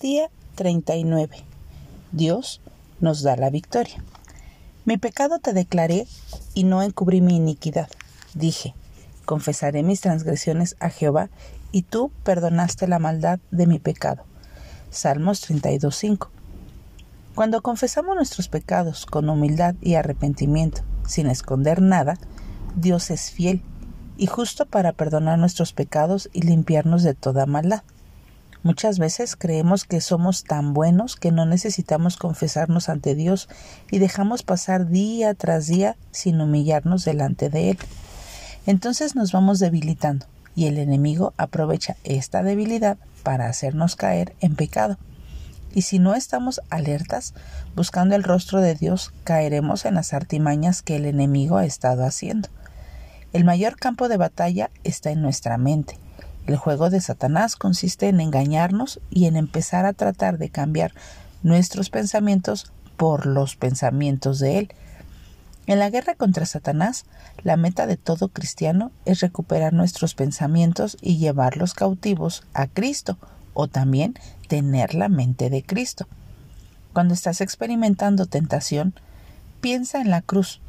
Día 39. Dios nos da la victoria. Mi pecado te declaré y no encubrí mi iniquidad. Dije, confesaré mis transgresiones a Jehová y tú perdonaste la maldad de mi pecado. Salmos 32.5. Cuando confesamos nuestros pecados con humildad y arrepentimiento, sin esconder nada, Dios es fiel y justo para perdonar nuestros pecados y limpiarnos de toda maldad. Muchas veces creemos que somos tan buenos que no necesitamos confesarnos ante Dios y dejamos pasar día tras día sin humillarnos delante de Él. Entonces nos vamos debilitando y el enemigo aprovecha esta debilidad para hacernos caer en pecado. Y si no estamos alertas, buscando el rostro de Dios, caeremos en las artimañas que el enemigo ha estado haciendo. El mayor campo de batalla está en nuestra mente el juego de Satanás consiste en engañarnos y en empezar a tratar de cambiar nuestros pensamientos por los pensamientos de Él. En la guerra contra Satanás, la meta de todo cristiano es recuperar nuestros pensamientos y llevarlos cautivos a Cristo, o también tener la mente de Cristo. Cuando estás experimentando tentación, piensa en la cruz,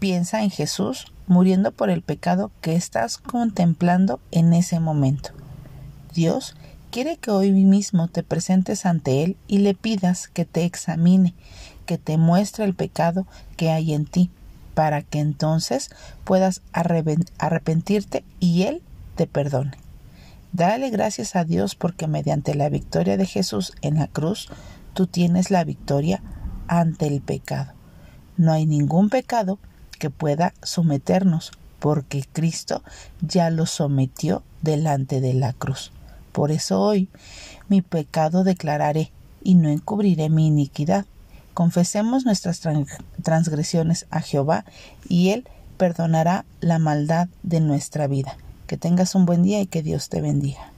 piensa en Jesús muriendo por el pecado que estás contemplando en ese momento. Dios quiere que hoy mismo te presentes ante Él y le pidas que te examine, que te muestre el pecado que hay en ti, para que entonces puedas arrepentirte y Él te perdone. Dale gracias a Dios porque mediante la victoria de Jesús en la cruz, tú tienes la victoria ante el pecado. No hay ningún pecado que pueda someternos, porque Cristo ya lo sometió delante de la cruz. Por eso hoy mi pecado declararé y no encubriré mi iniquidad. Confesemos nuestras transgresiones a Jehová y Él perdonará la maldad de nuestra vida. Que tengas un buen día y que Dios te bendiga.